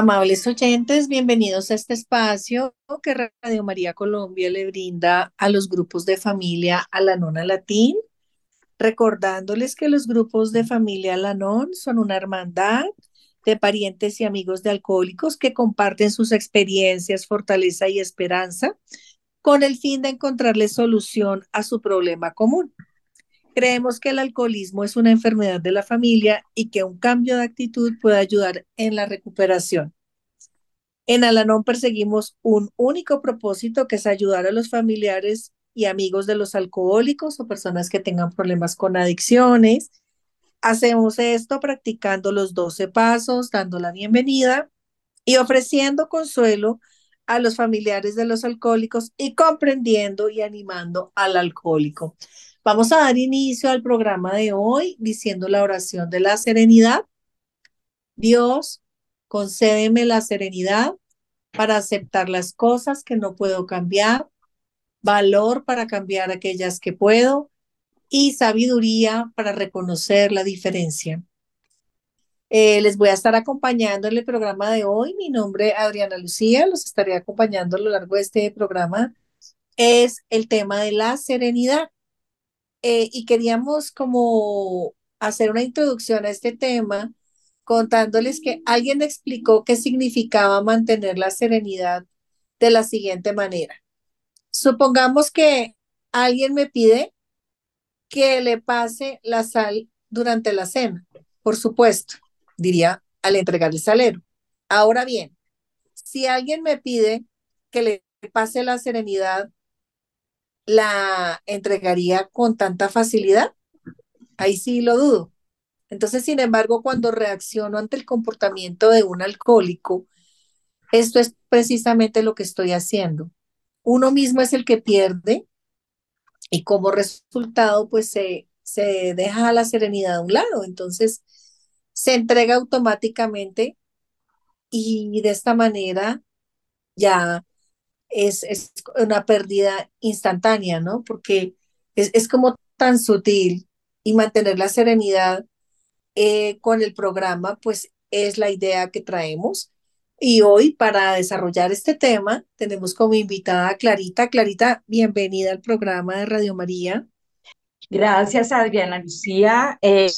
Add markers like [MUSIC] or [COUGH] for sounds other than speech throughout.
Amables oyentes, bienvenidos a este espacio que Radio María Colombia le brinda a los grupos de familia Alanón Latín, recordándoles que los grupos de familia Alanón son una hermandad de parientes y amigos de alcohólicos que comparten sus experiencias, fortaleza y esperanza con el fin de encontrarle solución a su problema común. Creemos que el alcoholismo es una enfermedad de la familia y que un cambio de actitud puede ayudar en la recuperación. En Alanón perseguimos un único propósito que es ayudar a los familiares y amigos de los alcohólicos o personas que tengan problemas con adicciones. Hacemos esto practicando los 12 pasos, dando la bienvenida y ofreciendo consuelo a los familiares de los alcohólicos y comprendiendo y animando al alcohólico. Vamos a dar inicio al programa de hoy diciendo la oración de la serenidad. Dios, concédeme la serenidad para aceptar las cosas que no puedo cambiar, valor para cambiar aquellas que puedo y sabiduría para reconocer la diferencia. Eh, les voy a estar acompañando en el programa de hoy. Mi nombre es Adriana Lucía, los estaré acompañando a lo largo de este programa. Es el tema de la serenidad. Eh, y queríamos como hacer una introducción a este tema contándoles que alguien explicó qué significaba mantener la serenidad de la siguiente manera. Supongamos que alguien me pide que le pase la sal durante la cena, por supuesto, diría al entregar el salero. Ahora bien, si alguien me pide que le pase la serenidad la entregaría con tanta facilidad? Ahí sí lo dudo. Entonces, sin embargo, cuando reacciono ante el comportamiento de un alcohólico, esto es precisamente lo que estoy haciendo. Uno mismo es el que pierde y como resultado, pues se, se deja la serenidad a un lado. Entonces, se entrega automáticamente y de esta manera ya es, es una pérdida instantánea, ¿no? Porque es, es, como tan sutil y mantener la serenidad eh, con el programa, pues es la idea que traemos. Y hoy para desarrollar este tema tenemos como invitada a Clarita. Clarita, bienvenida al programa de Radio María. Gracias, Adriana Lucía. Eh,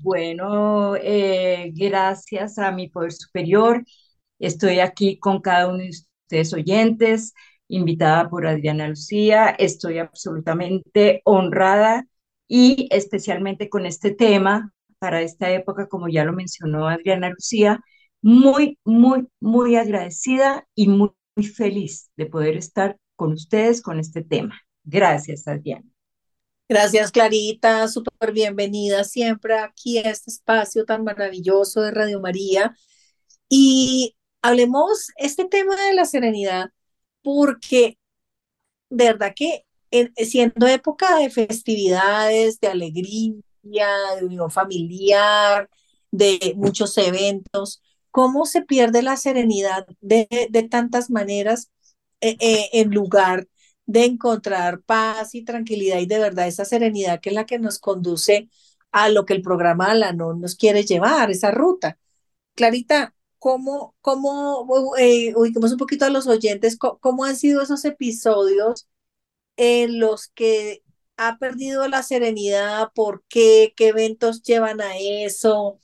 bueno, eh, gracias a mi poder superior. Estoy aquí con cada uno de ustedes oyentes, invitada por Adriana Lucía. Estoy absolutamente honrada y especialmente con este tema para esta época, como ya lo mencionó Adriana Lucía, muy, muy, muy agradecida y muy, muy feliz de poder estar con ustedes con este tema. Gracias, Adriana. Gracias, Clarita. Súper bienvenida siempre aquí a este espacio tan maravilloso de Radio María. Y hablemos este tema de la serenidad, porque de verdad que siendo época de festividades, de alegría, de unión familiar, de muchos eventos, ¿cómo se pierde la serenidad de, de tantas maneras eh, eh, en lugar de encontrar paz y tranquilidad y de verdad esa serenidad que es la que nos conduce a lo que el programa no nos quiere llevar, esa ruta? Clarita, ¿cómo, cómo eh, ubiquemos un poquito a los oyentes, cómo, han sido esos episodios en los que ha perdido la serenidad, por qué, qué eventos llevan a eso,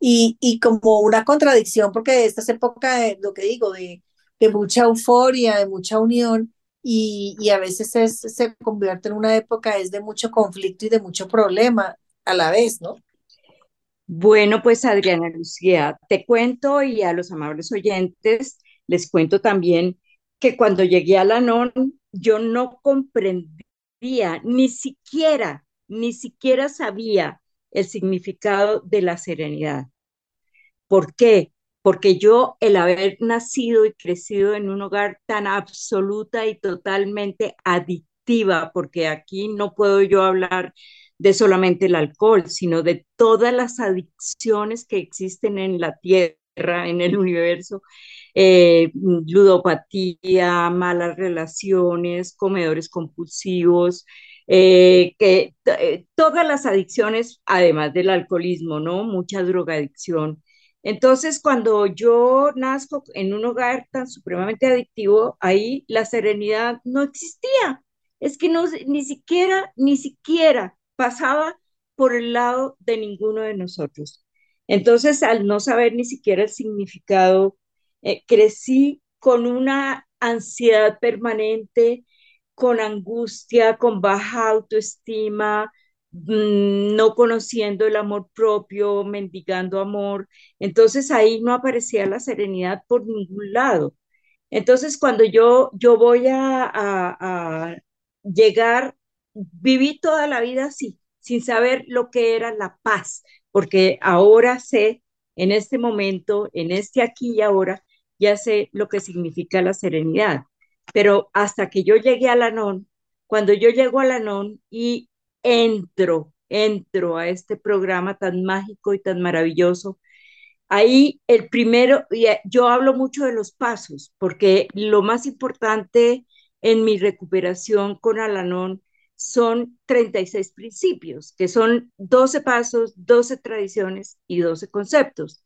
y, y como una contradicción, porque esta es época de lo que digo, de, de mucha euforia, de mucha unión, y, y a veces se convierte en una época es de mucho conflicto y de mucho problema a la vez, ¿no? Bueno, pues Adriana Lucía, te cuento y a los amables oyentes les cuento también que cuando llegué a la NON yo no ni siquiera, ni siquiera sabía el significado de la serenidad. ¿Por qué? Porque yo, el haber nacido y crecido en un hogar tan absoluta y totalmente adictiva, porque aquí no puedo yo hablar de solamente el alcohol, sino de todas las adicciones que existen en la tierra, en el universo, eh, ludopatía, malas relaciones, comedores compulsivos, eh, que eh, todas las adicciones, además del alcoholismo, ¿no? Mucha drogadicción. Entonces, cuando yo nazco en un hogar tan supremamente adictivo, ahí la serenidad no existía. Es que no, ni siquiera, ni siquiera pasaba por el lado de ninguno de nosotros. Entonces, al no saber ni siquiera el significado, eh, crecí con una ansiedad permanente, con angustia, con baja autoestima, mm, no conociendo el amor propio, mendigando amor. Entonces ahí no aparecía la serenidad por ningún lado. Entonces cuando yo, yo voy a, a, a llegar, viví toda la vida así, sin saber lo que era la paz, porque ahora sé, en este momento, en este aquí y ahora, ya sé lo que significa la serenidad. Pero hasta que yo llegué a Lanón, cuando yo llego a Lanón y entro, entro a este programa tan mágico y tan maravilloso, ahí el primero, eh, yo hablo mucho de los pasos, porque lo más importante en mi recuperación con Alanón son 36 principios, que son 12 pasos, 12 tradiciones y 12 conceptos.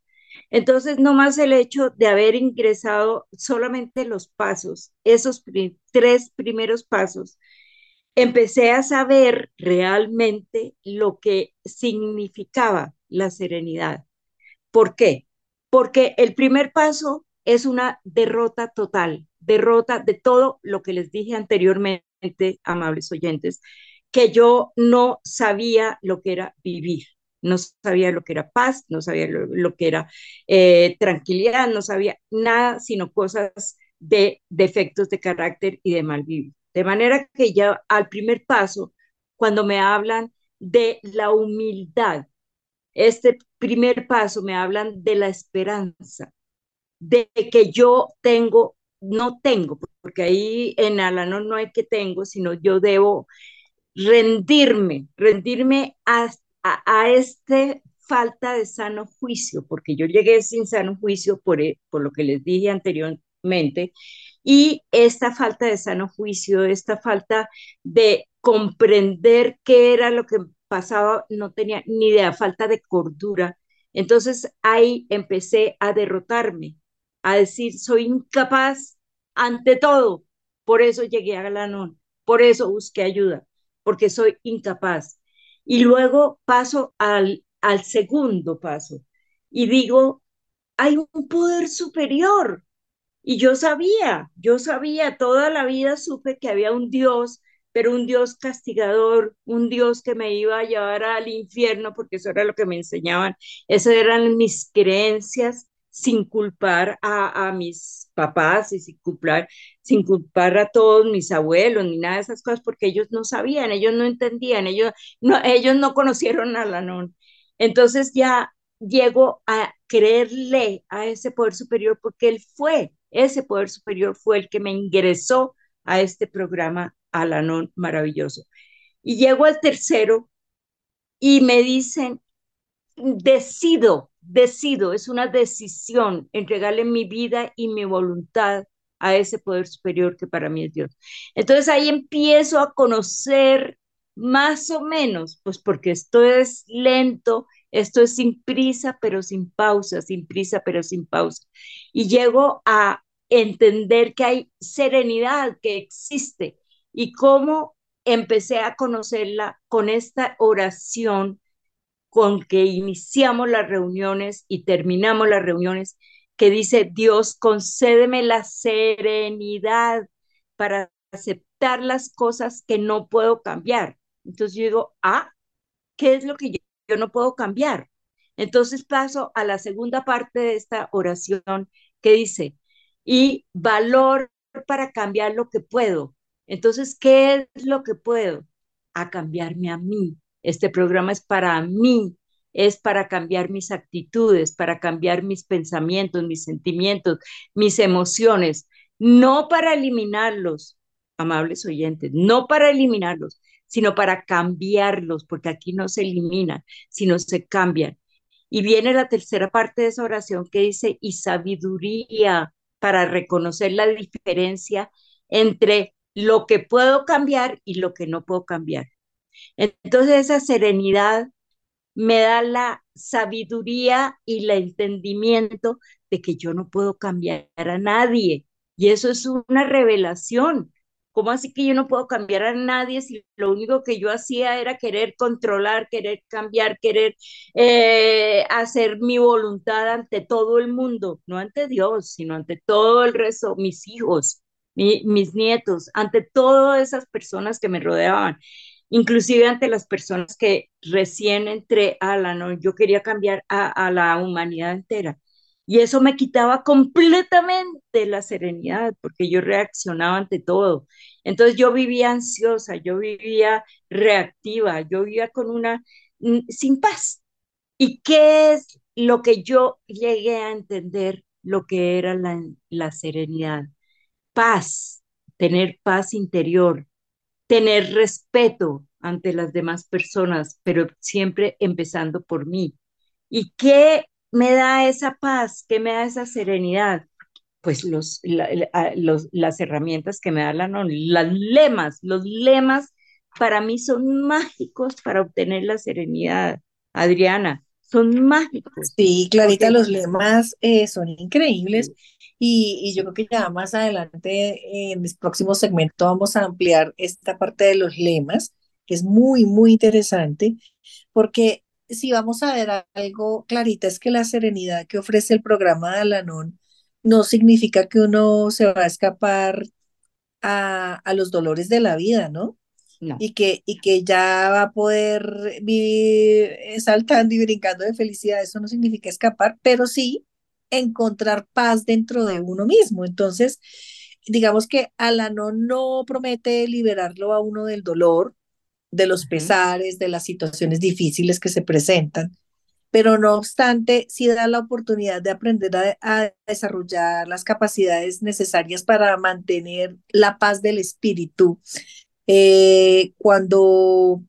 Entonces, no más el hecho de haber ingresado solamente los pasos, esos tres primeros pasos, empecé a saber realmente lo que significaba la serenidad. ¿Por qué? Porque el primer paso es una derrota total, derrota de todo lo que les dije anteriormente, amables oyentes, que yo no sabía lo que era vivir no sabía lo que era paz, no sabía lo, que era eh, tranquilidad, no sabía nada, sino cosas de defectos de carácter y de mal vivir. De manera que ya al primer paso, cuando me hablan de la humildad, este primer paso me hablan de la esperanza, de que yo tengo, no tengo, porque ahí en Alanón no hay que tengo, sino yo debo rendirme, rendirme hasta a, este falta de sano juicio, porque yo llegué sin sano juicio por, e, por lo que les dije anteriormente, y esta falta de sano juicio, esta falta de comprender qué era lo que pasaba, no tenía ni idea, falta de cordura. Entonces ahí empecé a derrotarme, a decir, soy incapaz ante todo. Por eso llegué a Galanón, por eso busqué ayuda, porque soy incapaz. Y luego paso al, al segundo paso y digo, hay un poder superior. Y yo sabía, yo sabía, toda la vida supe que había un Dios, pero un Dios castigador, un Dios que me iba a llevar al infierno, porque eso era lo que me enseñaban, esas eran mis creencias sin culpar a, mis papás y sin culpar, sin culpar a todos mis abuelos ni nada de esas cosas, porque ellos no sabían, ellos no entendían, ellos no, ellos no conocieron a Lanón. Entonces ya llego a creerle a ese poder superior porque él fue, ese poder superior fue el que me ingresó a este programa Alanón maravilloso. Y llego al tercero y me dicen, decido decido, es una decisión entregarle mi vida y mi voluntad a ese poder superior que para mí es Dios. Entonces ahí empiezo a conocer más o menos, pues porque esto es lento, esto es sin prisa, pero sin pausa, sin prisa, pero sin pausa. Y llego a entender que hay serenidad que existe y cómo empecé a conocerla con esta oración con que iniciamos las reuniones y terminamos las reuniones, que dice, Dios, concédeme la serenidad para aceptar las cosas que no puedo cambiar. Entonces yo digo, ah, ¿qué es lo que yo, no puedo cambiar? Entonces paso a la segunda parte de esta oración que dice, y valor para cambiar lo que puedo. Entonces, ¿qué es lo que puedo? A cambiarme a mí, este programa es para mí, es para cambiar mis actitudes, para cambiar mis pensamientos, mis sentimientos, mis emociones, no para eliminarlos, amables oyentes, no para eliminarlos, sino para cambiarlos, porque aquí no se eliminan, sino se cambian. Y viene la tercera parte de esa oración que dice, y sabiduría para reconocer la diferencia entre lo que puedo cambiar y lo que no puedo cambiar. Entonces esa serenidad me da la sabiduría y el entendimiento de que yo no puedo cambiar a nadie. Y eso es una revelación. ¿Cómo así que yo no puedo cambiar a nadie si lo único que yo hacía era querer controlar, querer cambiar, querer eh, hacer mi voluntad ante todo el mundo? No ante Dios, sino ante todo el resto, mis hijos, mis nietos, ante todas esas personas que me rodeaban inclusive ante las personas que recién entré a la, no, yo quería cambiar a, la humanidad entera. Y eso me quitaba completamente la serenidad, porque yo reaccionaba ante todo. Entonces yo vivía ansiosa, yo vivía reactiva, yo vivía con una, mm, sin paz. ¿Y qué es lo que yo llegué a entender, lo que era la, la serenidad? Paz, tener paz interior, tener respeto ante las demás personas, pero siempre empezando por mí. ¿Y qué me da esa paz? ¿Qué me da esa serenidad? Pues los, los, las herramientas que me da la NON, las lemas, los lemas para mí son mágicos para obtener la serenidad, Adriana, son mágicos. Sí, Clarita, los lemas eh, son increíbles y, yo creo que ya más adelante en el próximo segmento vamos a ampliar esta parte de los lemas, que es muy, muy interesante, porque si vamos a ver algo, Clarita, es que la serenidad que ofrece el programa de Alanon no significa que uno se va a escapar a, a los dolores de la vida, ¿no? No. Y, que, y que ya va a poder vivir saltando y brincando de felicidad. Eso no significa escapar, pero sí encontrar paz dentro de uno mismo. Entonces, digamos que Alano no promete liberarlo a uno del dolor, de los pesares, de las situaciones difíciles que se presentan, pero no obstante, sí da la oportunidad de aprender a, desarrollar las capacidades necesarias para mantener la paz del espíritu. Eh, cuando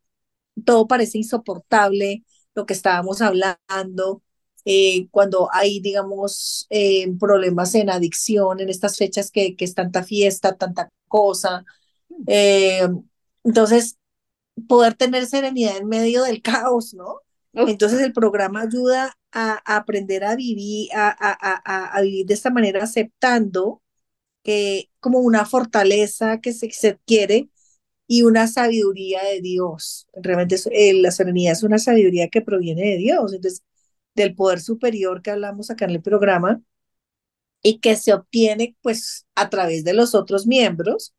todo parece insoportable, lo que estábamos hablando, eh, cuando hay, digamos, eh, problemas en adicción, en estas fechas que, que es tanta fiesta, tanta cosa. Eh, entonces, poder tener serenidad en medio del [LAUGHS] caos, ¿no? Entonces el programa ayuda a, aprender a vivir, a, a, a, vivir de esta manera, aceptando que como una fortaleza que se, se adquiere y una sabiduría de Dios. Realmente la serenidad es una sabiduría que proviene de Dios. Entonces, del poder superior que hablamos acá en el programa y que se obtiene pues a través de los otros miembros,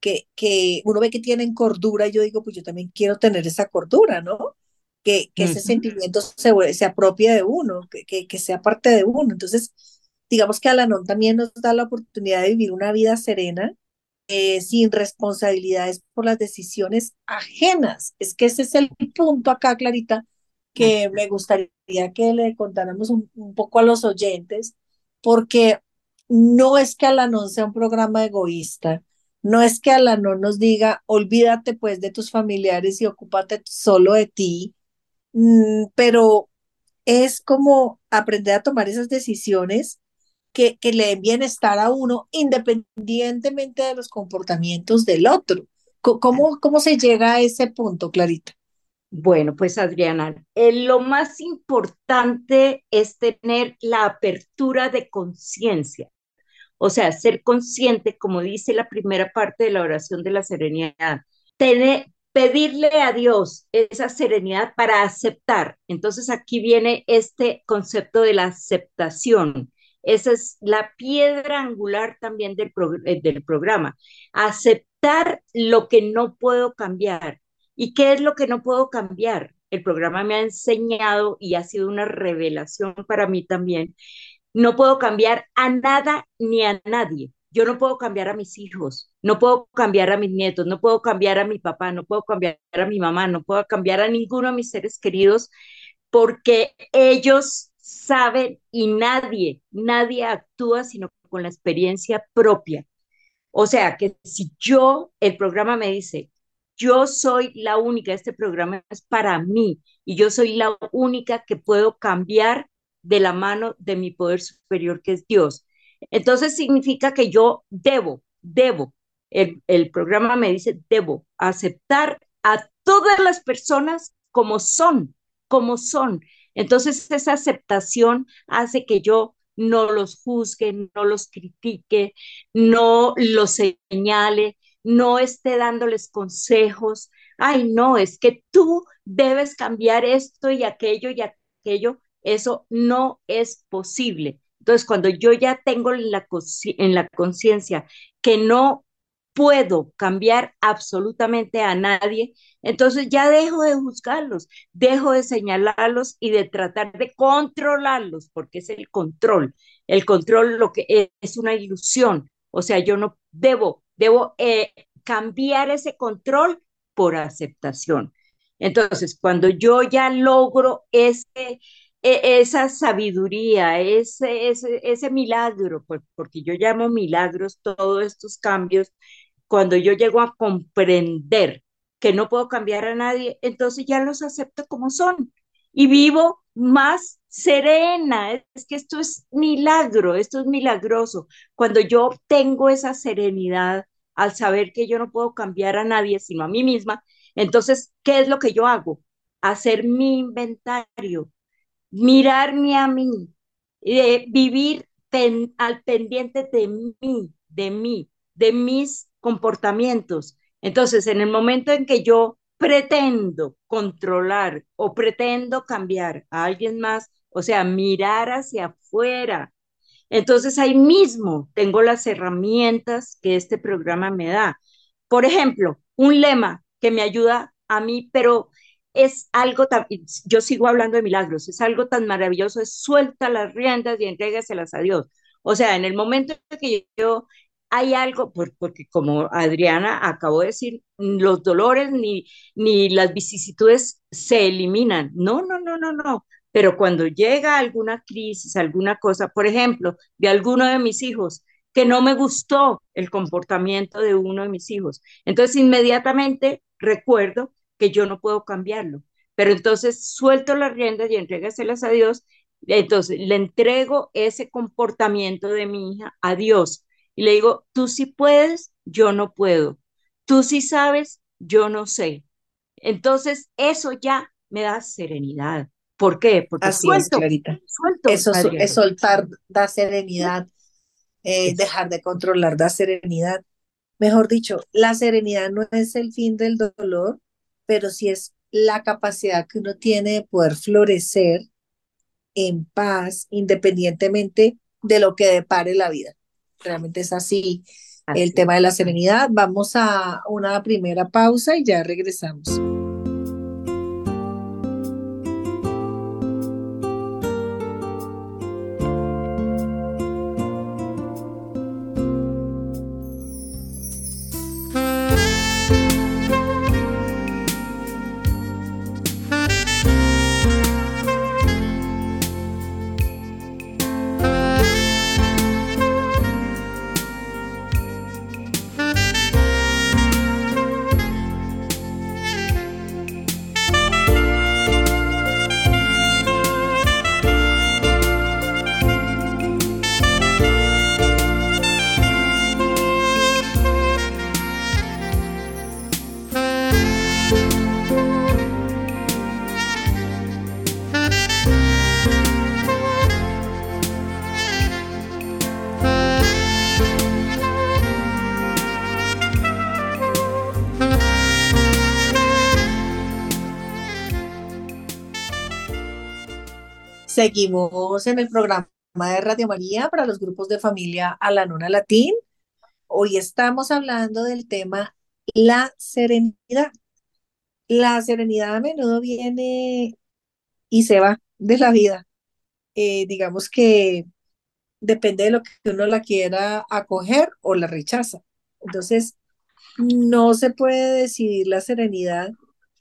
que, que uno ve que tienen cordura y yo digo, pues yo también quiero tener esa cordura, ¿no? Que, que ese sentimiento se, se apropie de uno, que, que, sea parte de uno. Entonces, digamos que Alanón también nos da la oportunidad de vivir una vida serena, eh, sin responsabilidades por las decisiones ajenas. Es que ese es el punto acá, Clarita, que me gustaría que le contáramos un, poco a los oyentes, porque no es que Alanon sea un programa egoísta, no es que Alanon nos diga, olvídate pues de tus familiares y ocúpate solo de ti, mm, pero es como aprender a tomar esas decisiones que, que le den bienestar a uno independientemente de los comportamientos del otro. ¿Cómo, cómo se llega a ese punto, Clarita? Bueno, pues Adriana, eh, lo más importante es tener la apertura de conciencia, o sea, ser consciente, como dice la primera parte de la oración de la serenidad, tener, pedirle a Dios esa serenidad para aceptar. Entonces aquí viene este concepto de la aceptación. Esa es la piedra angular también del, eh, del programa. Aceptar lo que no puedo cambiar ¿Y qué es lo que no puedo cambiar? El programa me ha enseñado y ha sido una revelación para mí también. No puedo cambiar a nada ni a nadie. Yo no puedo cambiar a mis hijos, no puedo cambiar a mis nietos, no puedo cambiar a mi papá, no puedo cambiar a mi mamá, no puedo cambiar a ninguno de mis seres queridos porque ellos saben y nadie, nadie actúa sino con la experiencia propia. O sea que si yo, el programa me dice, yo soy la única, este programa es para mí y yo soy la única que puedo cambiar de la mano de mi poder superior que es Dios. Entonces significa que yo debo, debo, el, el programa me dice, debo aceptar a todas las personas como son, como son. Entonces esa aceptación hace que yo no los juzgue, no los critique, no los señale, no esté dándoles consejos. Ay, no, es que tú debes cambiar esto y aquello y aquello. Eso no es posible. Entonces, cuando yo ya tengo en la, en la conciencia que no puedo cambiar absolutamente a nadie, entonces ya dejo de juzgarlos, dejo de señalarlos y de tratar de controlarlos, porque es el control. El control lo que es, una ilusión, o sea, yo no debo, debo eh, cambiar ese control por aceptación. Entonces, cuando yo ya logro e, esa sabiduría, ese, ese, milagro, porque yo llamo milagros todos estos cambios, cuando yo llego a comprender que no puedo cambiar a nadie, entonces ya los acepto como son y vivo más serena. Es que esto es milagro, esto es milagroso. Cuando yo tengo esa serenidad al saber que yo no puedo cambiar a nadie sino a mí misma, entonces, ¿qué es lo que yo hago? Hacer mi inventario, mirarme a mí, eh, vivir al pendiente de mí, de mí, de mis comportamientos. Entonces, en el momento en que yo pretendo controlar o pretendo cambiar a alguien más, o sea, mirar hacia afuera, entonces ahí mismo tengo las herramientas que este programa me da. Por ejemplo, un lema que me ayuda a mí, pero es algo tan, yo sigo hablando de milagros, es algo tan maravilloso, es suelta las riendas y entrégaselas a Dios. O sea, en el momento en que yo hay algo, porque como Adriana acabó de decir, los dolores ni, ni las vicisitudes se eliminan. No, no, no, no, no. Pero cuando llega alguna crisis, alguna cosa, por ejemplo, de alguno de mis hijos, que no me gustó el comportamiento de uno de mis hijos, entonces inmediatamente recuerdo que yo no puedo cambiarlo. Pero entonces suelto las riendas y entrégaselas a Dios. Entonces le entrego ese comportamiento de mi hija a Dios y le digo, tú sí puedes, yo no puedo. Tú sí sabes, yo no sé. Entonces, eso ya me da serenidad. ¿Por qué? Porque Así suelto, Clarita. eso es soltar, da serenidad, eh, dejar de controlar, da serenidad. Mejor dicho, la serenidad no es el fin del dolor, pero sí es la capacidad que uno tiene de poder florecer en paz, independientemente de lo que depare la vida realmente es así, el tema de la serenidad. Vamos a una primera pausa y ya regresamos. Seguimos en el programa de Radio María para los grupos de familia a la nona latín. Hoy estamos hablando del tema la serenidad. La serenidad a menudo viene y se va de la vida. Eh, digamos que depende de lo que uno la quiera acoger o la rechaza. Entonces, no se puede decidir la serenidad,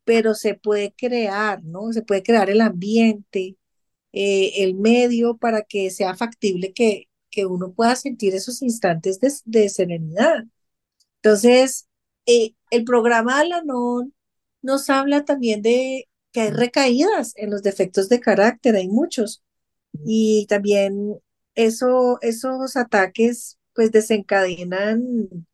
pero se puede crear, ¿no? Se puede crear el ambiente, eh, el medio para que sea factible que, que uno pueda sentir esos instantes de, serenidad. Entonces, eh, el programa Alanon nos habla también de que hay recaídas en los defectos de carácter, hay muchos. Y también eso, esos ataques pues desencadenan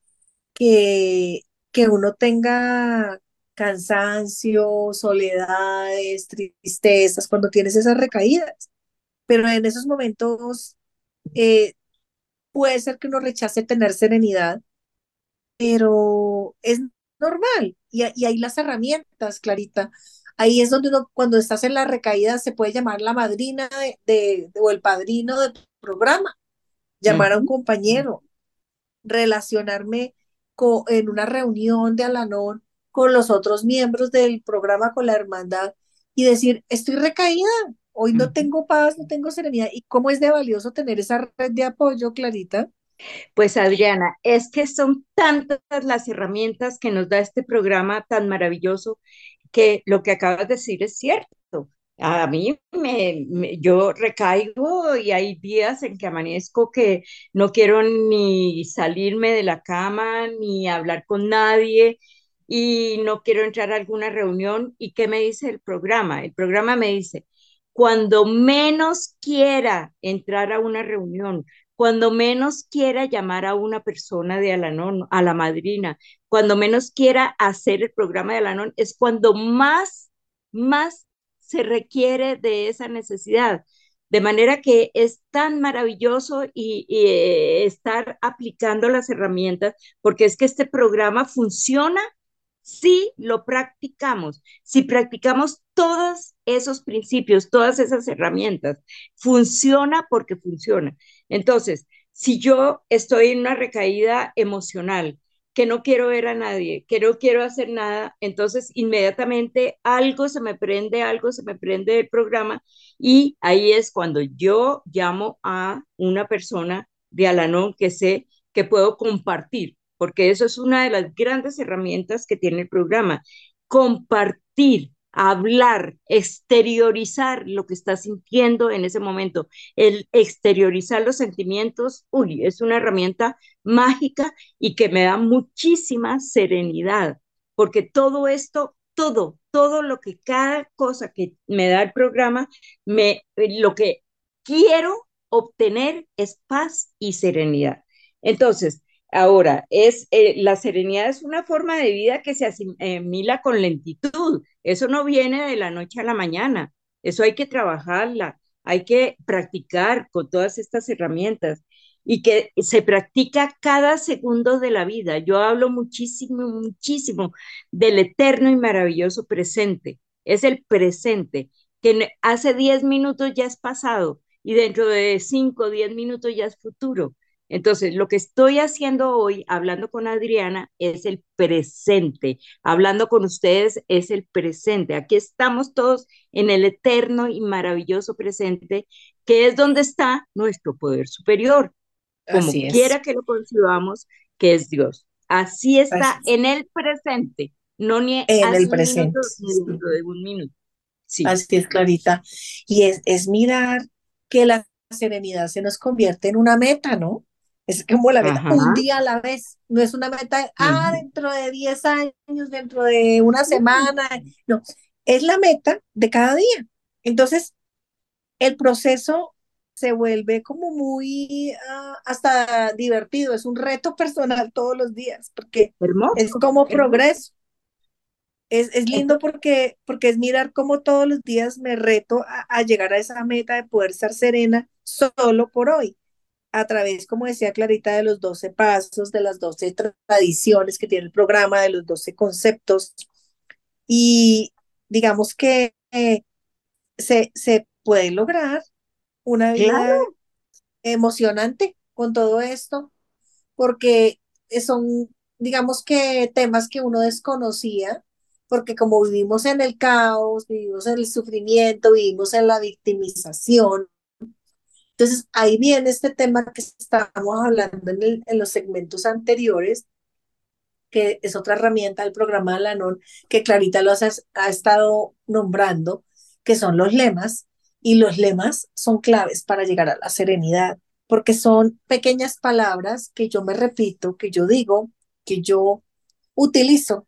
que, que uno tenga cansancio, soledades, tristezas, cuando tienes esas recaídas. Pero en esos momentos eh, puede ser que uno rechace tener serenidad, pero es normal. Y, y hay las herramientas, Clarita. Ahí es donde uno, cuando estás en la recaída, se puede llamar la madrina de, o el padrino del programa, llamar a un compañero, relacionarme con, en una reunión de Alanón con los otros miembros del programa, con la hermandad, y decir, estoy recaída, hoy no tengo paz, no tengo serenidad. ¿Y cómo es de valioso tener esa red de apoyo, Clarita? Pues Adriana, es que son tantas las herramientas que nos da este programa tan maravilloso que lo que acabas de decir es cierto. A mí me, yo recaigo y hay días en que amanezco que no quiero ni salirme de la cama ni hablar con nadie y no quiero entrar a alguna reunión. ¿Y qué me dice el programa? El programa me dice, cuando menos quiera entrar a una reunión, cuando menos quiera llamar a una persona de Alanón, a la madrina, cuando menos quiera hacer el programa de Alanón, es cuando más, más se requiere de esa necesidad. De manera que es tan maravilloso y, eh, estar aplicando las herramientas, porque es que este programa funciona si lo practicamos, si practicamos todos esos principios, todas esas herramientas, funciona porque funciona. Entonces, si yo estoy en una recaída emocional, que no quiero ver a nadie, que no quiero hacer nada, entonces inmediatamente algo se me prende, algo se me prende del programa y ahí es cuando yo llamo a una persona de Alanón que sé que puedo compartir porque eso es una de las grandes herramientas que tiene el programa. Compartir, hablar, exteriorizar lo que estás sintiendo en ese momento. El exteriorizar los sentimientos, uy, es una herramienta mágica y que me da muchísima serenidad, porque todo esto, todo, todo lo que cada cosa que me da el programa, me, lo que quiero obtener es paz y serenidad. Entonces, Ahora, es, eh, la serenidad es una forma de vida que se asimila con lentitud. Eso no viene de la noche a la mañana. Eso hay que trabajarla, hay que practicar con todas estas herramientas y que se practica cada segundo de la vida. Yo hablo muchísimo, muchísimo del eterno y maravilloso presente. Es el presente, que hace 10 minutos ya es pasado y dentro de 5 o 10 minutos ya es futuro. Entonces, lo que estoy haciendo hoy, hablando con Adriana, es el presente. Hablando con ustedes es el presente. Aquí estamos todos en el eterno y maravilloso presente, que es donde está nuestro poder superior, como quiera que lo concibamos, que es Dios. Así está en el presente, no ni en el presente, ni dentro de un minuto. Sí. Así es, Clarita. Y es, es mirar que la serenidad se nos convierte en una meta, ¿no? Es como la meta, un día a la vez. No es una meta, ah, dentro de 10 años, dentro de una semana. No, es la meta de cada día. Entonces, el proceso se vuelve como muy ah, hasta divertido, es un reto personal todos los días, porque es como progreso. Es, es, lindo porque, porque es mirar cómo todos los días me reto a, a llegar a esa meta de poder ser serena solo por hoy a través, como decía Clarita, de los 12 pasos, de las 12 tradiciones que tiene el programa, de los 12 conceptos. Y digamos que eh, se, se puede lograr una vida emocionante con todo esto, porque son, digamos que temas que uno desconocía, porque como vivimos en el caos, vivimos en el sufrimiento, vivimos en la victimización, entonces, ahí viene este tema que estábamos hablando en, en los segmentos anteriores, que es otra herramienta del programa de Lanón, que Clarita lo ha estado nombrando, que son los lemas, y los lemas son claves para llegar a la serenidad, porque son pequeñas palabras que yo me repito, que yo digo, que yo utilizo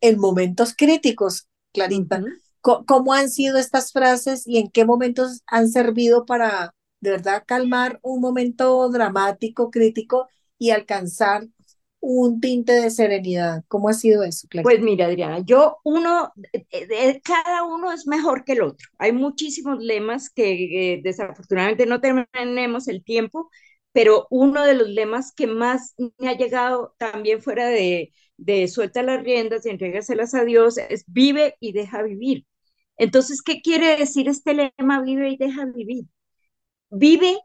en momentos críticos, Clarita. ¿Cómo han sido estas frases y en qué momentos han servido para de verdad calmar un momento dramático, crítico y alcanzar un tinte de serenidad. ¿Cómo ha sido eso, Pues mira, Adriana, yo uno, de, cada uno es mejor que el otro. Hay muchísimos lemas que eh, desafortunadamente no tenemos el tiempo, pero uno de los lemas que más me ha llegado también fuera de, de suelta las riendas y entrégaselas a Dios es vive y deja vivir. Entonces, ¿qué quiere decir este lema vive y deja vivir? Vive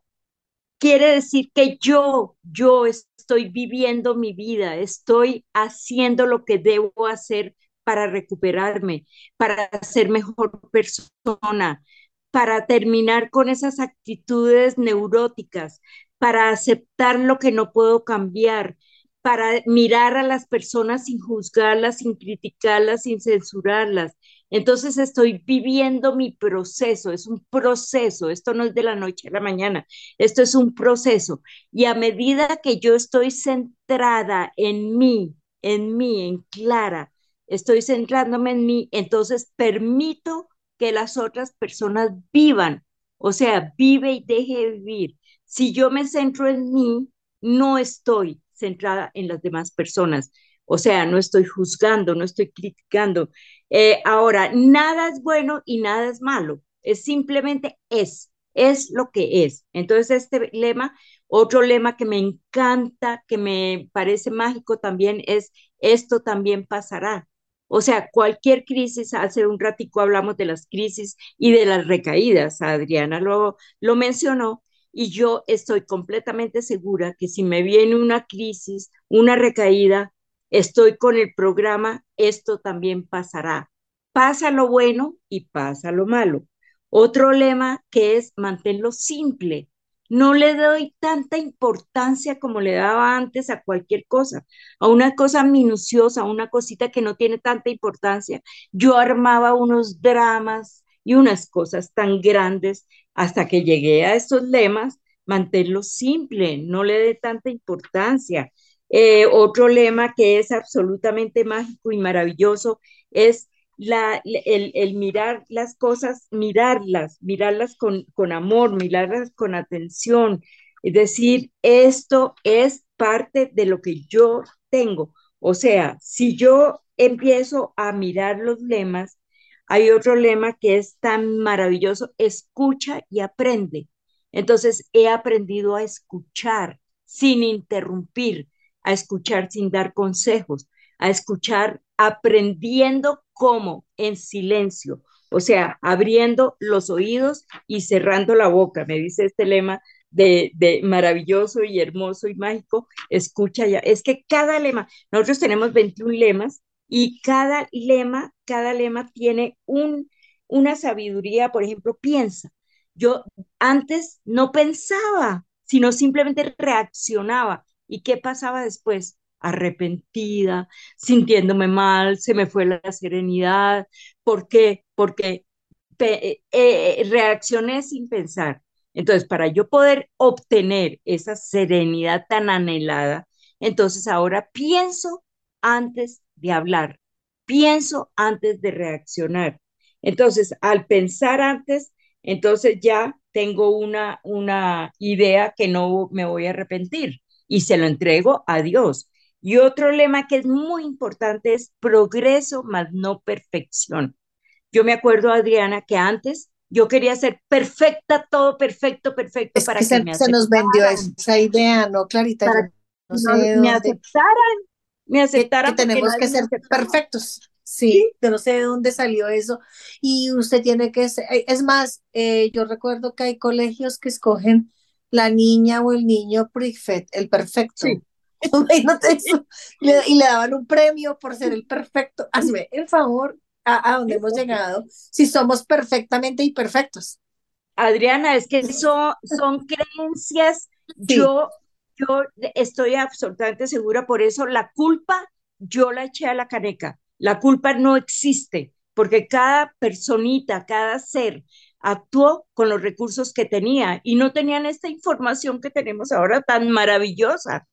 quiere decir que yo, yo estoy viviendo mi vida, estoy haciendo lo que debo hacer para recuperarme, para ser mejor persona, para terminar con esas actitudes neuróticas, para aceptar lo que no puedo cambiar, para mirar a las personas sin juzgarlas, sin criticarlas, sin censurarlas. Entonces estoy viviendo mi proceso, es un proceso, esto no es de la noche a la mañana, esto es un proceso. Y a medida que yo estoy centrada en mí, en mí, en Clara, estoy centrándome en mí, entonces permito que las otras personas vivan, o sea, vive y deje vivir. Si yo me centro en mí, no estoy centrada en las demás personas. O sea, no estoy juzgando, no estoy criticando. Eh, ahora, nada es bueno y nada es malo. Es simplemente es, es lo que es. Entonces, este lema, otro lema que me encanta, que me parece mágico también es, esto también pasará. O sea, cualquier crisis, hace un ratico hablamos de las crisis y de las recaídas, Adriana lo, lo mencionó, y yo estoy completamente segura que si me viene una crisis, una recaída, estoy con el programa, esto también pasará. Pasa lo bueno y pasa lo malo. Otro lema que es manténlo simple. No le doy tanta importancia como le daba antes a cualquier cosa, a una cosa minuciosa, a una cosita que no tiene tanta importancia. Yo armaba unos dramas y unas cosas tan grandes hasta que llegué a estos lemas, manténlo simple, no le dé tanta importancia. Eh, otro lema que es absolutamente mágico y maravilloso es la, el, mirar las cosas, mirarlas, mirarlas con, con amor, mirarlas con atención. Es decir, esto es parte de lo que yo tengo. O sea, si yo empiezo a mirar los lemas, hay otro lema que es tan maravilloso, escucha y aprende. Entonces he aprendido a escuchar sin interrumpir, a escuchar sin dar consejos, a escuchar aprendiendo cómo en silencio, o sea, abriendo los oídos y cerrando la boca, me dice este lema de, de, maravilloso y hermoso y mágico, escucha ya. Es que cada lema, nosotros tenemos 21 lemas y cada lema, cada lema tiene un, una sabiduría, por ejemplo, piensa. Yo antes no pensaba, sino simplemente reaccionaba. ¿Y qué pasaba después? Arrepentida, sintiéndome mal, se me fue la serenidad. ¿Por qué? Porque eh, eh, reaccioné sin pensar. Entonces, para yo poder obtener esa serenidad tan anhelada, entonces ahora pienso antes de hablar, pienso antes de reaccionar. Entonces, al pensar antes, entonces ya tengo una, una idea que no me voy a arrepentir y se lo entrego a Dios. Y otro lema que es muy importante es progreso más no perfección. Yo me acuerdo, Adriana, que antes yo quería ser perfecta, todo perfecto, perfecto para que, se, se nos vendió esa idea, ¿no, Clarita? Para que me aceptaran, me aceptaran. Que, tenemos que ser perfectos. Sí, yo no sé de dónde salió eso. Y usted tiene que ser, es más, eh, yo recuerdo que hay colegios que escogen la niña o el niño perfecto, el perfecto. Sí. [LAUGHS] y le daban un premio por ser el perfecto. Hazme el favor a, a dónde hemos llegado si somos perfectamente imperfectos. Adriana, es que son, son creencias. Yo, yo estoy absolutamente segura, por eso la culpa yo la eché a la caneca. La culpa no existe porque cada personita, cada ser actuó con los recursos que tenía y no tenían esta información que tenemos ahora tan maravillosa.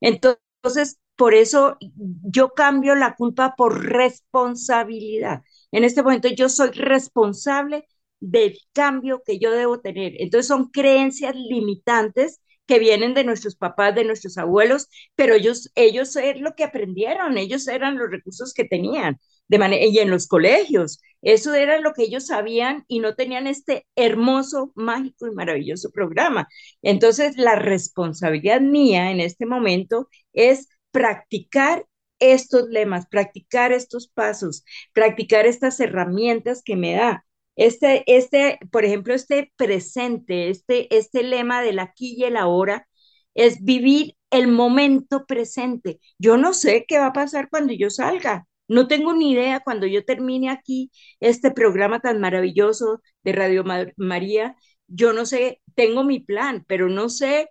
Entonces, por eso yo cambio la culpa por responsabilidad. En este momento yo soy responsable del cambio que yo debo tener. Entonces son creencias limitantes que vienen de nuestros papás, de nuestros abuelos, pero ellos, ellos es lo que aprendieron, ellos eran los recursos que tenían, de y en los colegios, eso era lo que ellos sabían y no tenían este hermoso, mágico y maravilloso programa. Entonces, la responsabilidad mía en este momento es practicar estos lemas, practicar estos pasos, practicar estas herramientas que me da. Este, este, por ejemplo, este presente, este, este lema del aquí y el ahora, es vivir el momento presente. Yo no sé qué va a pasar cuando yo salga. No tengo ni idea cuando yo termine aquí este programa tan maravilloso de Radio María. Yo no sé, tengo mi plan, pero no sé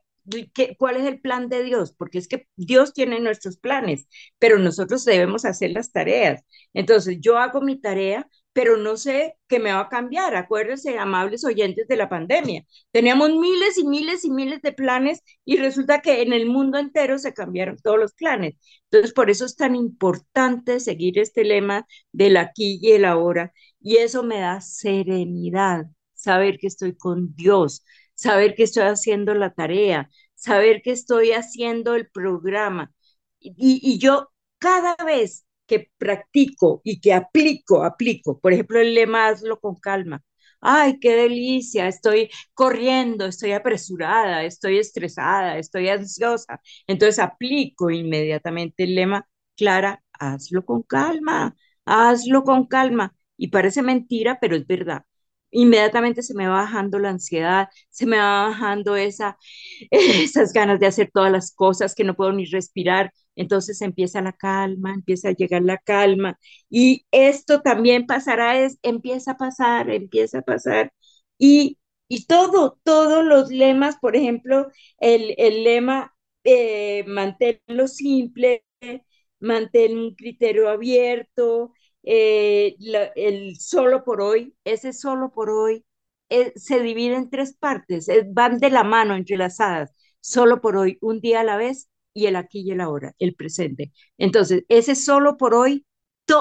qué, cuál es el plan de Dios, porque es que Dios tiene nuestros planes, pero nosotros debemos hacer las tareas. Entonces, yo hago mi tarea, pero no sé qué me va a cambiar. Acuérdense, amables oyentes de la pandemia. Teníamos miles y miles y miles de planes y resulta que en el mundo entero se cambiaron todos los planes. Entonces, por eso es tan importante seguir este lema del aquí y el ahora. Y eso me da serenidad, saber que estoy con Dios, saber que estoy haciendo la tarea, saber que estoy haciendo el programa. Y, y yo cada vez que practico y que aplico, aplico. Por ejemplo, el lema hazlo con calma. Ay, qué delicia, estoy corriendo, estoy apresurada, estoy estresada, estoy ansiosa. Entonces aplico inmediatamente el lema, Clara, hazlo con calma, hazlo con calma. Y parece mentira, pero es verdad inmediatamente se me va bajando la ansiedad, se me va bajando esa, [LAUGHS] esas ganas de hacer todas las cosas que no puedo ni respirar. Entonces empieza la calma, empieza a llegar la calma. Y esto también pasará, es, empieza a pasar, empieza a pasar. Y, y todo, todos los lemas, por ejemplo, el, el lema, eh, manténlo simple, mantén un criterio abierto, eh, el solo por hoy, ese solo por hoy eh, se divide en tres partes, eh, van de la mano, entrelazadas, solo por hoy, un día a la vez y el aquí y el ahora, el presente. Entonces, ese solo por hoy,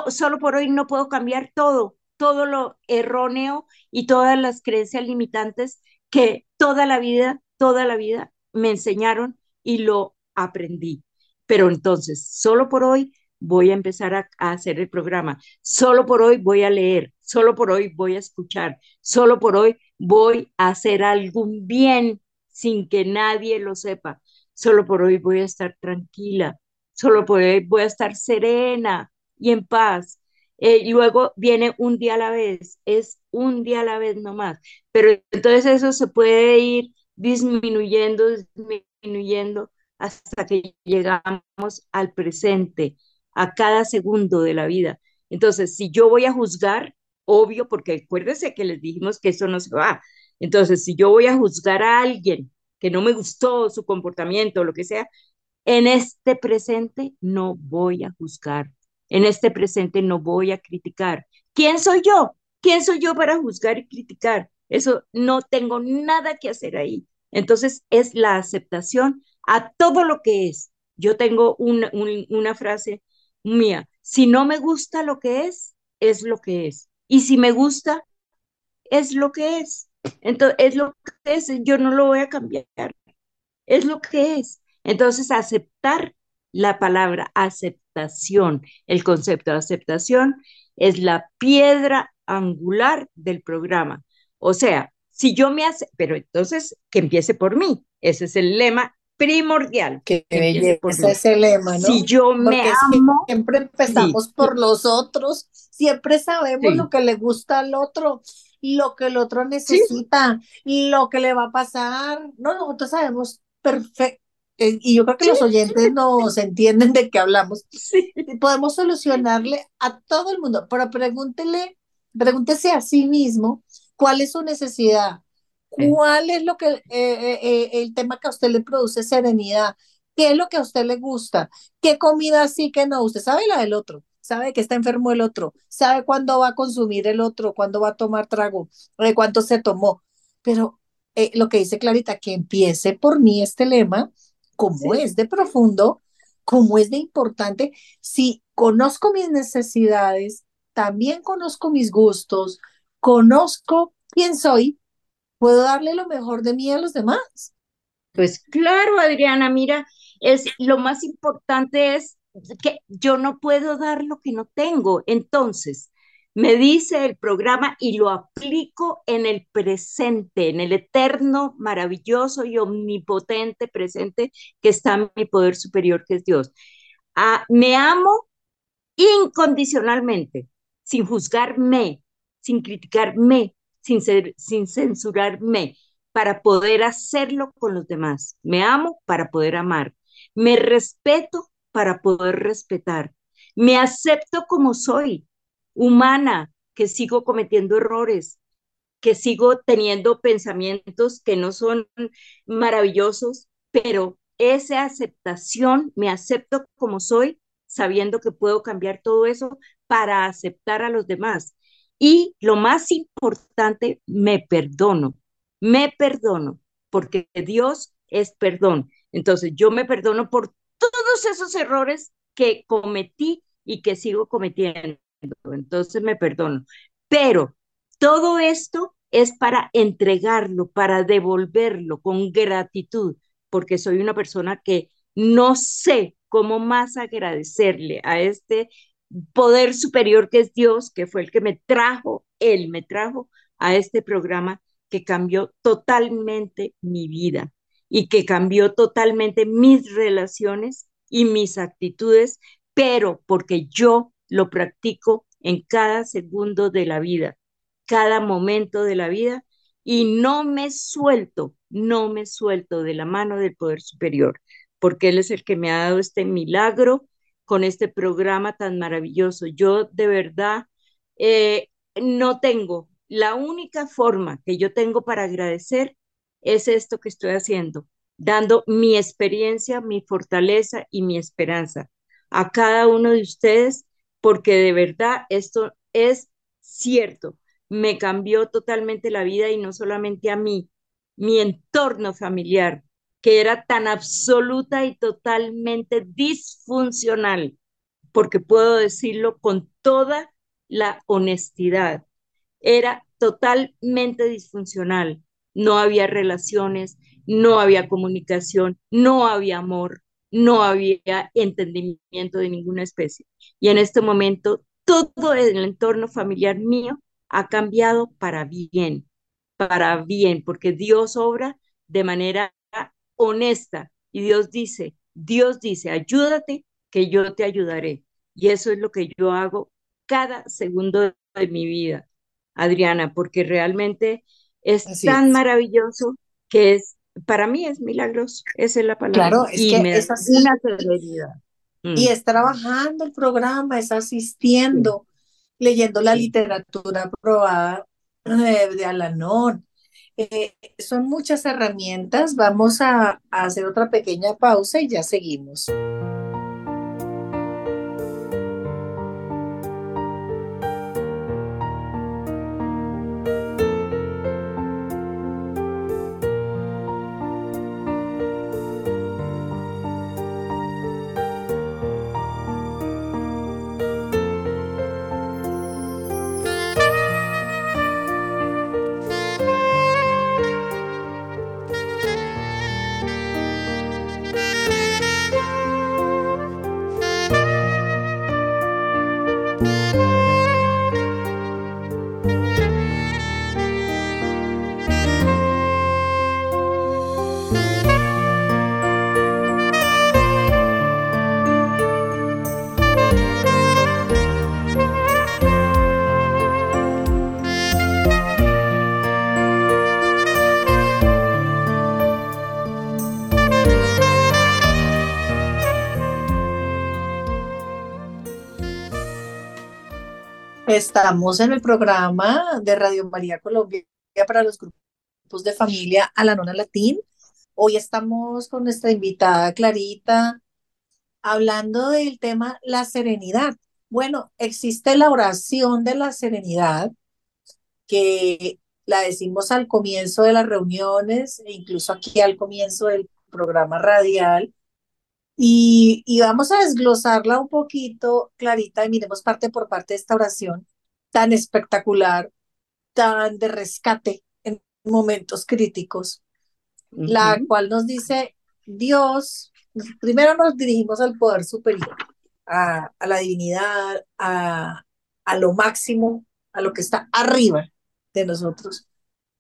solo por hoy no puedo cambiar todo, todo lo erróneo y todas las creencias limitantes que toda la vida, toda la vida me enseñaron y lo aprendí. Pero entonces, solo por hoy voy a empezar a, hacer el programa. Solo por hoy voy a leer, solo por hoy voy a escuchar, solo por hoy voy a hacer algún bien sin que nadie lo sepa. Solo por hoy voy a estar tranquila, solo por hoy voy a estar serena y en paz. Eh, y luego viene un día a la vez, es un día a la vez nomás. Pero entonces eso se puede ir disminuyendo, disminuyendo hasta que llegamos al presente, a cada segundo de la vida. Entonces, si yo voy a juzgar, obvio, porque acuérdense que les dijimos que eso no se va. Entonces, si yo voy a juzgar a alguien que no me gustó su comportamiento lo que sea, en este presente no voy a juzgar. En este presente no voy a criticar. ¿Quién soy yo? ¿Quién soy yo para juzgar y criticar? Eso no tengo nada que hacer ahí. Entonces es la aceptación a todo lo que es. Yo tengo una, una frase mía. Si no me gusta lo que es, es lo que es. Y si me gusta, es lo que es. Entonces, es lo que es, yo no lo voy a cambiar. Es lo que es. Entonces, aceptar la palabra aceptación, el concepto de aceptación es la piedra angular del programa. O sea, si yo me hace, pero entonces que empiece por mí. Ese es el lema primordial. Que belleza ese lema, ¿no? Si yo me amo. Siempre empezamos por los otros, siempre sabemos lo que le gusta al otro, lo que el otro necesita, lo que le va a pasar. No, nosotros sabemos perfecto. Eh, y yo creo que los oyentes nos entienden de qué hablamos. Y podemos solucionarle a todo el mundo, pero pregúntele, pregúntese a sí mismo cuál es su necesidad, ¿Cuál es lo que eh, eh, el tema que a usted le produce serenidad? ¿Qué es lo que a usted le gusta? ¿Qué comida sí que no? Usted sabe la del otro, sabe que está enfermo el otro, sabe cuándo va a consumir el otro, cuándo va a tomar trago, de cuánto se tomó. Pero lo que dice Clarita, que empiece por mí este lema, como es de profundo, como es de importante, si conozco mis necesidades, también conozco mis gustos, conozco quién soy, puedo darle lo mejor de mí a los demás. Pues claro, Adriana, mira, es lo más importante es que yo no puedo dar lo que no tengo. Entonces, me dice el programa y lo aplico en el presente, en el eterno, maravilloso y omnipotente presente que está en mi poder superior, que es Dios. Ah, me amo incondicionalmente, sin juzgarme, sin criticarme, sin, sin censurarme, para poder hacerlo con los demás. Me amo para poder amar. Me respeto para poder respetar. Me acepto como soy, humana, que sigo cometiendo errores, que sigo teniendo pensamientos que no son maravillosos, pero esa aceptación, me acepto como soy, sabiendo que puedo cambiar todo eso para aceptar a los demás. Y lo más importante, me perdono, me perdono, porque Dios es perdón. Entonces yo me perdono por todos esos errores que cometí y que sigo cometiendo. Entonces me perdono. Pero todo esto es para entregarlo, para devolverlo con gratitud, porque soy una persona que no sé cómo más agradecerle a este poder superior que es Dios, que fue el que me trajo, Él me trajo a este programa que cambió totalmente mi vida y que cambió totalmente mis relaciones y mis actitudes, pero porque yo lo practico en cada segundo de la vida, cada momento de la vida y no me suelto, no me suelto de la mano del poder superior, porque Él es el que me ha dado este milagro con este programa tan maravilloso. Yo de verdad eh, no tengo, la única forma que yo tengo para agradecer es esto que estoy haciendo, dando mi experiencia, mi fortaleza y mi esperanza a cada uno de ustedes, porque de verdad esto es cierto, me cambió totalmente la vida y no solamente a mí, mi entorno familiar, que era tan absoluta y totalmente disfuncional, porque puedo decirlo con toda la honestidad, era totalmente disfuncional. No había relaciones, no había comunicación, no había amor, no había entendimiento de ninguna especie. Y en este momento todo el entorno familiar mío ha cambiado para bien, para bien, porque Dios obra de manera honesta. Y Dios dice, Dios dice, ayúdate, que yo te ayudaré. Y eso es lo que yo hago cada segundo de mi vida, Adriana, porque realmente es tan maravilloso que es, para mí es milagroso, esa es la palabra. Claro, es y que me es así. Una serenidad. Y mm. es trabajando el programa, es asistiendo, leyendo la literatura aprobada de, de Alanón, eh, son muchas herramientas. Vamos a, a hacer otra pequeña pausa y ya seguimos. Estamos en el programa de Radio María Colombia para los grupos de familia a la nona latín. Hoy estamos con nuestra invitada Clarita hablando del tema la serenidad. Bueno, existe la oración de la serenidad que la decimos al comienzo de las reuniones e incluso aquí al comienzo del programa radial. Y, y, vamos a desglosarla un poquito, Clarita, y miremos parte por parte de esta oración tan espectacular, tan de rescate en momentos críticos. la cual nos dice, Dios, primero nos dirigimos al poder superior, a, la divinidad, a, a lo máximo, a lo que está arriba de nosotros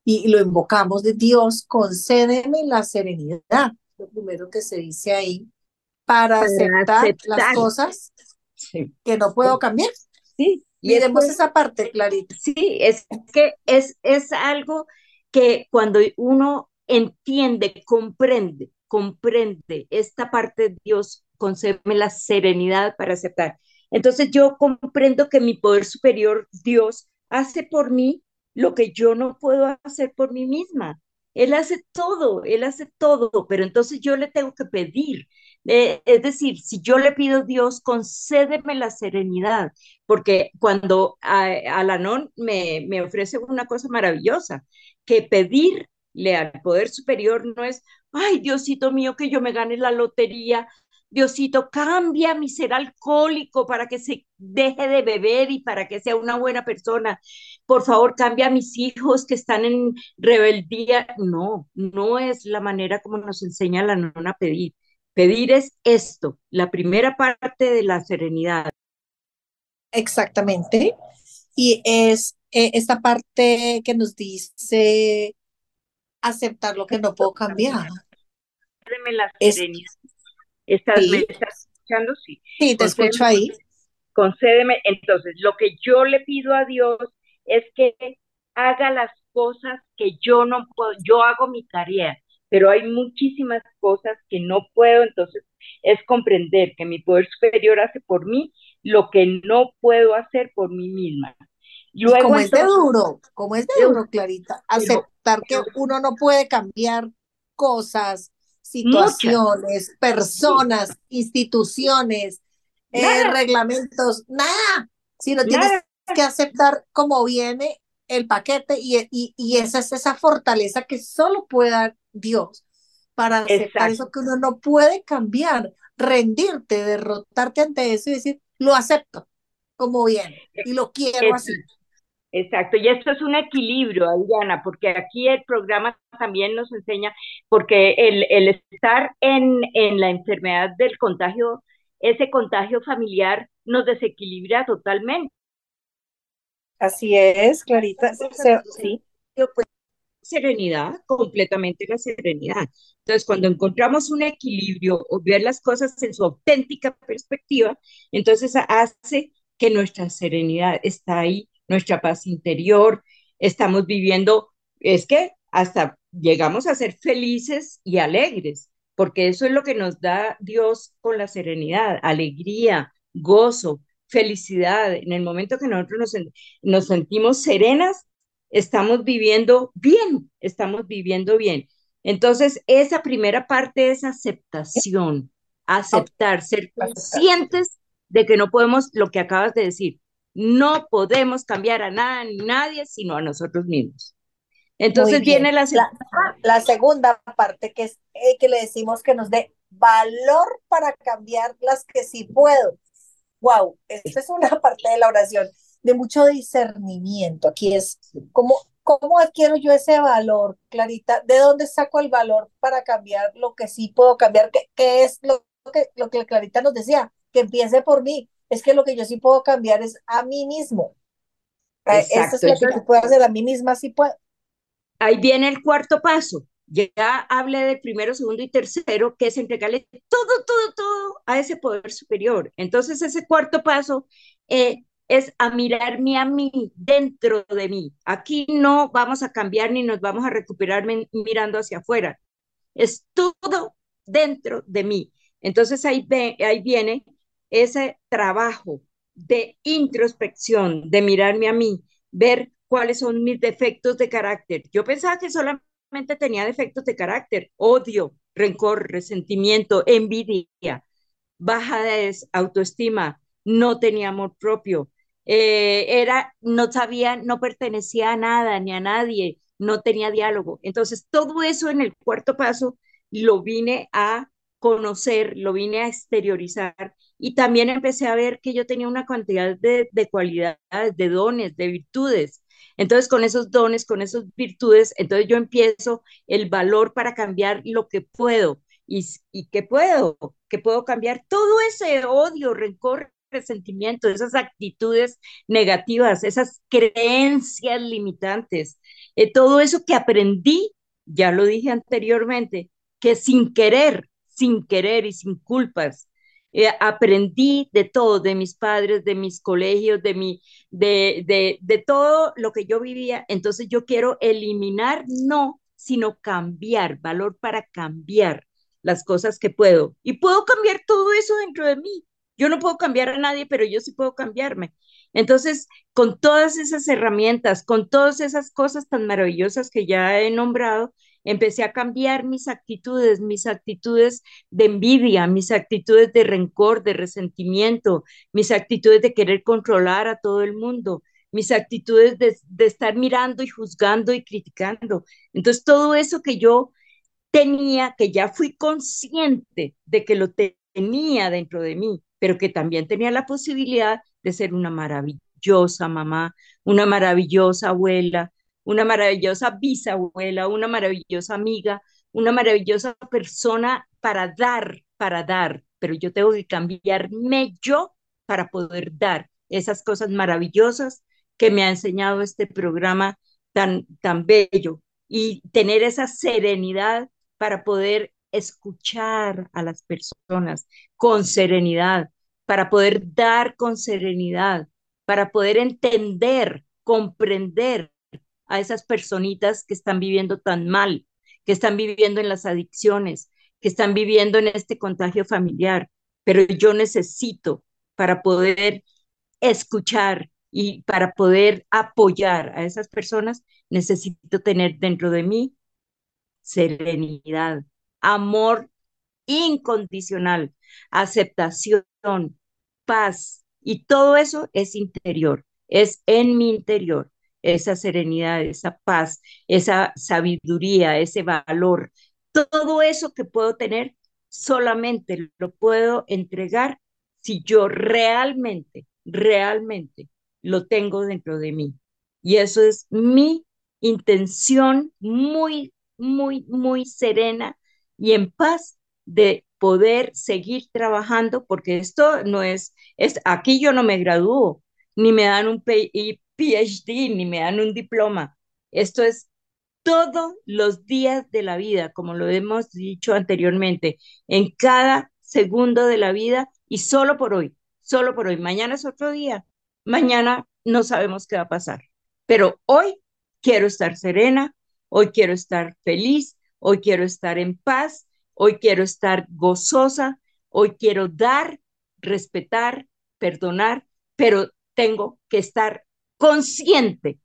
y lo invocamos de Dios, concédeme la serenidad, lo primero que se dice ahí, para, aceptar, las cosas que no puedo cambiar. Sí. Y Miremos esa parte, Clarita. Sí, es que es, es algo que cuando uno entiende, comprende, comprende esta parte de Dios, concédeme la serenidad para aceptar. Entonces yo comprendo que mi poder superior, Dios, hace por mí lo que yo no puedo hacer por mí misma. Él hace todo, él hace todo, pero entonces yo le tengo que pedir. Eh, es decir, si yo le pido a Dios, concédeme la serenidad, porque cuando Alanón me, me ofrece una cosa maravillosa, que pedirle al poder superior no es, ay, Diosito mío, que yo me gane la lotería, Diosito, cambia mi ser alcohólico para que se deje de beber y para que sea una buena persona. Por favor, cambia a mis hijos que están en rebeldía. No, no es la manera como nos enseña la a pedir. Pedir es esto, la primera parte de la serenidad. Exactamente. Y es eh, esta parte que nos dice aceptar lo que no puedo cambiar. La serenidad. ¿Estás, ¿Me estás escuchando? Sí. Sí, te escucho ahí. Concédeme. Entonces, lo que yo le pido a Dios es que haga las cosas que yo no puedo. Yo hago mi tarea, pero hay muchísimas cosas que no puedo. Entonces, es comprender que mi poder superior hace por mí lo que no puedo hacer por mí misma. Luego, como es de duro, como es de duro, Clarita, aceptar que uno no puede cambiar cosas, situaciones, personas, instituciones, eh, reglamentos, nada, sino tienes que aceptar como viene el paquete y, y, esa es esa fortaleza que solo puede dar Dios para aceptar eso que uno no puede cambiar, rendirte, derrotarte ante eso y decir, lo acepto como viene y lo quiero así. Exacto, y esto es un equilibrio, Adriana, porque aquí el programa también nos enseña, porque el, el estar en, en la enfermedad del contagio, ese contagio familiar nos desequilibra totalmente. Así es, Clarita, sí. Pues, serenidad, completamente la serenidad. Entonces, cuando encontramos un equilibrio o ver las cosas en su auténtica perspectiva, entonces hace que nuestra serenidad está ahí nuestra paz interior, estamos viviendo, es que hasta llegamos a ser felices y alegres, porque eso es lo que nos da Dios con la serenidad, alegría, gozo, felicidad. En el momento que nosotros nos, nos sentimos serenas, estamos viviendo bien, estamos viviendo bien. Entonces, esa primera parte es aceptación, aceptar, ser conscientes de que no podemos, lo que acabas de decir, no podemos cambiar a nada ni nadie, sino a nosotros mismos. Entonces viene la, la, segunda parte, que es eh, que le decimos que nos dé valor para cambiar las que sí puedo. Wow, esta es una [LAUGHS] parte de la oración de mucho discernimiento. Aquí es cómo, cómo adquiero yo ese valor, Clarita, de dónde saco el valor para cambiar lo que sí puedo cambiar, qué, es lo que, lo que Clarita nos decía, que empiece por mí, es que lo que yo sí puedo cambiar es a mí mismo. Eh, eso es lo que tú puedes hacer a mí misma, sí puedo. Ahí viene el cuarto paso. Ya hablé del primero, segundo y tercero, que es entregarle todo, todo, todo a ese poder superior. Entonces, ese cuarto paso eh, es a mirarme a mí, dentro de mí. Aquí no vamos a cambiar ni nos vamos a recuperar mirando hacia afuera. Es todo dentro de mí. Entonces, ahí, ve, ahí viene ese trabajo de introspección, de mirarme a mí, ver cuáles son mis defectos de carácter. Yo pensaba que solamente tenía defectos de carácter, odio, rencor, resentimiento, envidia, baja de autoestima, no tenía amor propio, eh, era, no sabía, no pertenecía a nada ni a nadie, no tenía diálogo. Entonces, todo eso en el cuarto paso lo vine a conocer, lo vine a exteriorizar y también empecé a ver que yo tenía una cantidad de, de cualidades, de dones, de virtudes. Entonces, con esos dones, con esas virtudes, entonces yo empiezo el valor para cambiar lo que puedo. ¿Y, y qué puedo? Que puedo cambiar todo ese odio, rencor, resentimiento, esas actitudes negativas, esas creencias limitantes, eh, todo eso que aprendí, ya lo dije anteriormente, que sin querer, sin querer y sin culpas, eh, aprendí de todo, de mis padres, de mis colegios, de, mi, de, de, de todo lo que yo vivía. Entonces yo quiero eliminar, no, sino cambiar, valor para cambiar las cosas que puedo. Y puedo cambiar todo eso dentro de mí. Yo no puedo cambiar a nadie, pero yo sí puedo cambiarme. Entonces, con todas esas herramientas, con todas esas cosas tan maravillosas que ya he nombrado, empecé a cambiar mis actitudes, mis actitudes de envidia, mis actitudes de rencor, de resentimiento, mis actitudes de querer controlar a todo el mundo, mis actitudes de, estar mirando y juzgando y criticando. Entonces, todo eso que yo tenía, que ya fui consciente de que lo tenía dentro de mí, pero que también tenía la posibilidad de ser una maravillosa mamá, una maravillosa abuela, una maravillosa bisabuela, una maravillosa amiga, una maravillosa persona para dar, para dar, pero yo tengo que cambiarme yo para poder dar esas cosas maravillosas que me ha enseñado este programa tan, tan bello. Y tener esa serenidad para poder escuchar a las personas con serenidad, para poder dar con serenidad, para poder entender, comprender a esas personitas que están viviendo tan mal, que están viviendo en las adicciones, que están viviendo en este contagio familiar. Pero yo necesito para poder escuchar y para poder apoyar a esas personas, necesito tener dentro de mí serenidad, amor incondicional, aceptación, paz. Y todo eso es interior, es en mi interior esa serenidad, esa paz, esa sabiduría, ese valor, todo eso que puedo tener, solamente lo puedo entregar si yo realmente, realmente lo tengo dentro de mí. Y eso es mi intención muy, muy, muy serena y en paz de poder seguir trabajando, porque esto no es, es aquí yo no me gradúo, ni me dan un PhD ni me dan un diploma. Esto es todos los días de la vida, como lo hemos dicho anteriormente, en cada segundo de la vida y solo por hoy, solo por hoy. Mañana es otro día, mañana no sabemos qué va a pasar, pero hoy quiero estar serena, hoy quiero estar feliz, hoy quiero estar en paz, hoy quiero estar gozosa, hoy quiero dar, respetar, perdonar, pero tengo que estar consciente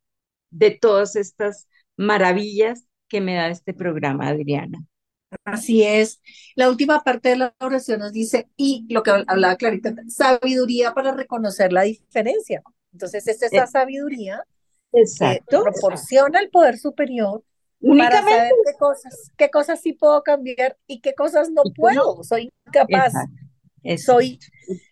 de todas estas maravillas que me da este programa, Adriana. Así es. La última parte de la oración nos dice, y lo que hablaba Clarita, sabiduría para reconocer la diferencia. Entonces, es esa eh, sabiduría Exacto. que proporciona el poder superior para saber qué cosas, qué cosas sí puedo cambiar y qué cosas no puedo. Soy incapaz. Soy,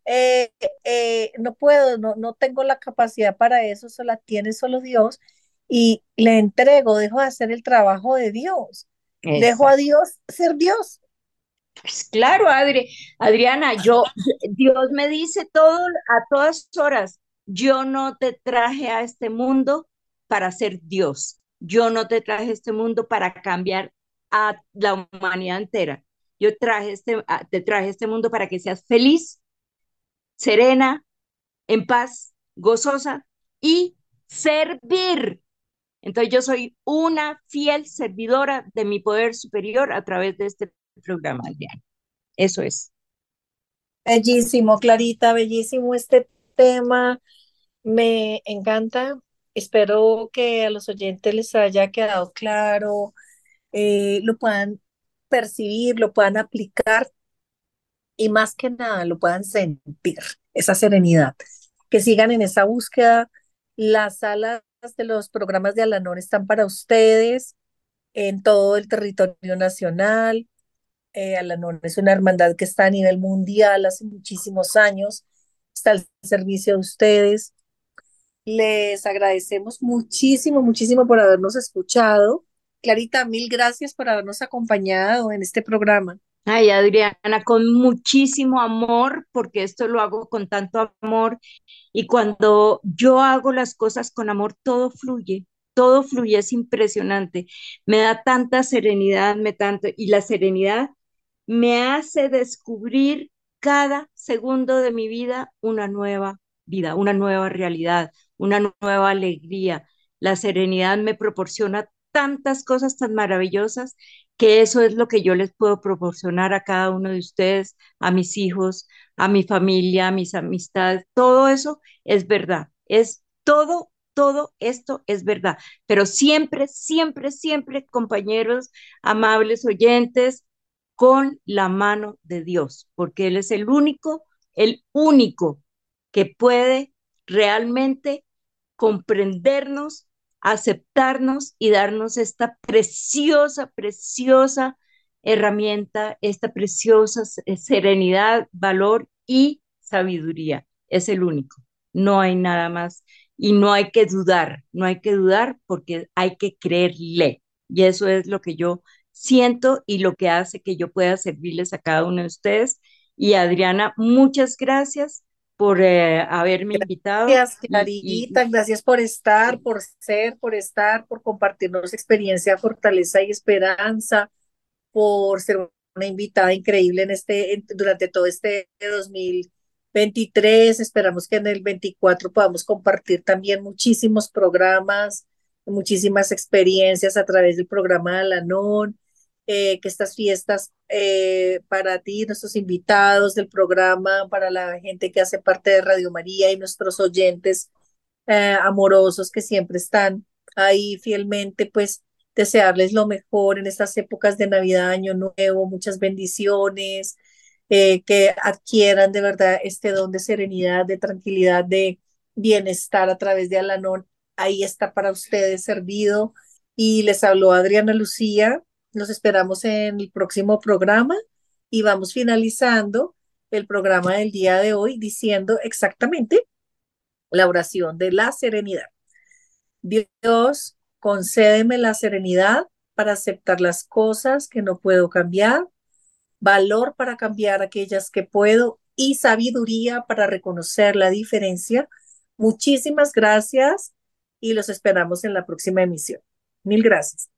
eh, eh, no puedo, no, no tengo la capacidad para eso, solo la tiene solo Dios y le entrego, dejo de hacer el trabajo de Dios, dejo a Dios ser Dios. Pues claro, Adri, Adriana, yo, Dios me dice todo a todas horas, yo no te traje a este mundo para ser Dios, yo no te traje a este mundo para cambiar a la humanidad entera. Yo traje este, ah, te traje este mundo para que seas feliz, serena, en paz, gozosa y servir. Entonces yo soy una fiel servidora de mi poder superior a través de este programa. Eso es. Bellísimo, Clarita, bellísimo este tema. Me encanta. Espero que a los oyentes les haya quedado claro, eh, lo puedan percibir, lo puedan aplicar y más que nada lo puedan sentir, esa serenidad, que sigan en esa búsqueda. Las salas de los programas de Alanor están para ustedes en todo el territorio nacional. Eh, Alanor es una hermandad que está a nivel mundial hace muchísimos años, está al servicio de ustedes. Les agradecemos muchísimo, muchísimo por habernos escuchado. Clarita, mil gracias por habernos acompañado en este programa. Ay, Adriana, con muchísimo amor, porque esto lo hago con tanto amor. Y cuando yo hago las cosas con amor, todo fluye, todo fluye, es impresionante. Me da tanta serenidad, me tanto, y la serenidad me hace descubrir cada segundo de mi vida una nueva vida, una nueva realidad, una nueva alegría. La serenidad me proporciona tantas cosas tan maravillosas que eso es lo que yo les puedo proporcionar a cada uno de ustedes, a mis hijos, a mi familia, a mis amistades. Todo eso es verdad. Es todo, todo esto es verdad. Pero siempre, siempre, siempre, compañeros, amables oyentes, con la mano de Dios, porque Él es el único, el único que puede realmente comprendernos, aceptarnos y darnos esta preciosa, preciosa herramienta, esta preciosa serenidad, valor y sabiduría. Es el único. No hay nada más. Y no hay que dudar, no hay que dudar porque hay que creerle. Y eso es lo que yo siento y lo que hace que yo pueda servirles a cada uno de ustedes. Y Adriana, muchas gracias por eh, haberme invitado. Gracias, Clarita, gracias por estar, por ser, por estar, por compartirnos experiencia, fortaleza y esperanza, por ser una invitada increíble en este, durante todo este 2023. Esperamos que en el 24 podamos compartir también muchísimos programas, muchísimas experiencias a través del programa de Alanón eh, que estas fiestas eh, para ti, nuestros invitados del programa, para la gente que hace parte de Radio María y nuestros oyentes eh, amorosos que siempre están ahí fielmente, pues desearles lo mejor en estas épocas de Navidad, Año Nuevo, muchas bendiciones, que adquieran de verdad este don de serenidad, de tranquilidad, de bienestar a través de Alanón. Ahí está para ustedes servido. Y les habló Adriana Lucía, nos esperamos en el próximo programa y vamos finalizando el programa del día de hoy diciendo exactamente la oración de la serenidad. Dios, concédeme la serenidad para aceptar las cosas que no puedo cambiar, valor para cambiar aquellas que puedo y sabiduría para reconocer la diferencia. Muchísimas gracias y los esperamos en la próxima emisión. Mil gracias.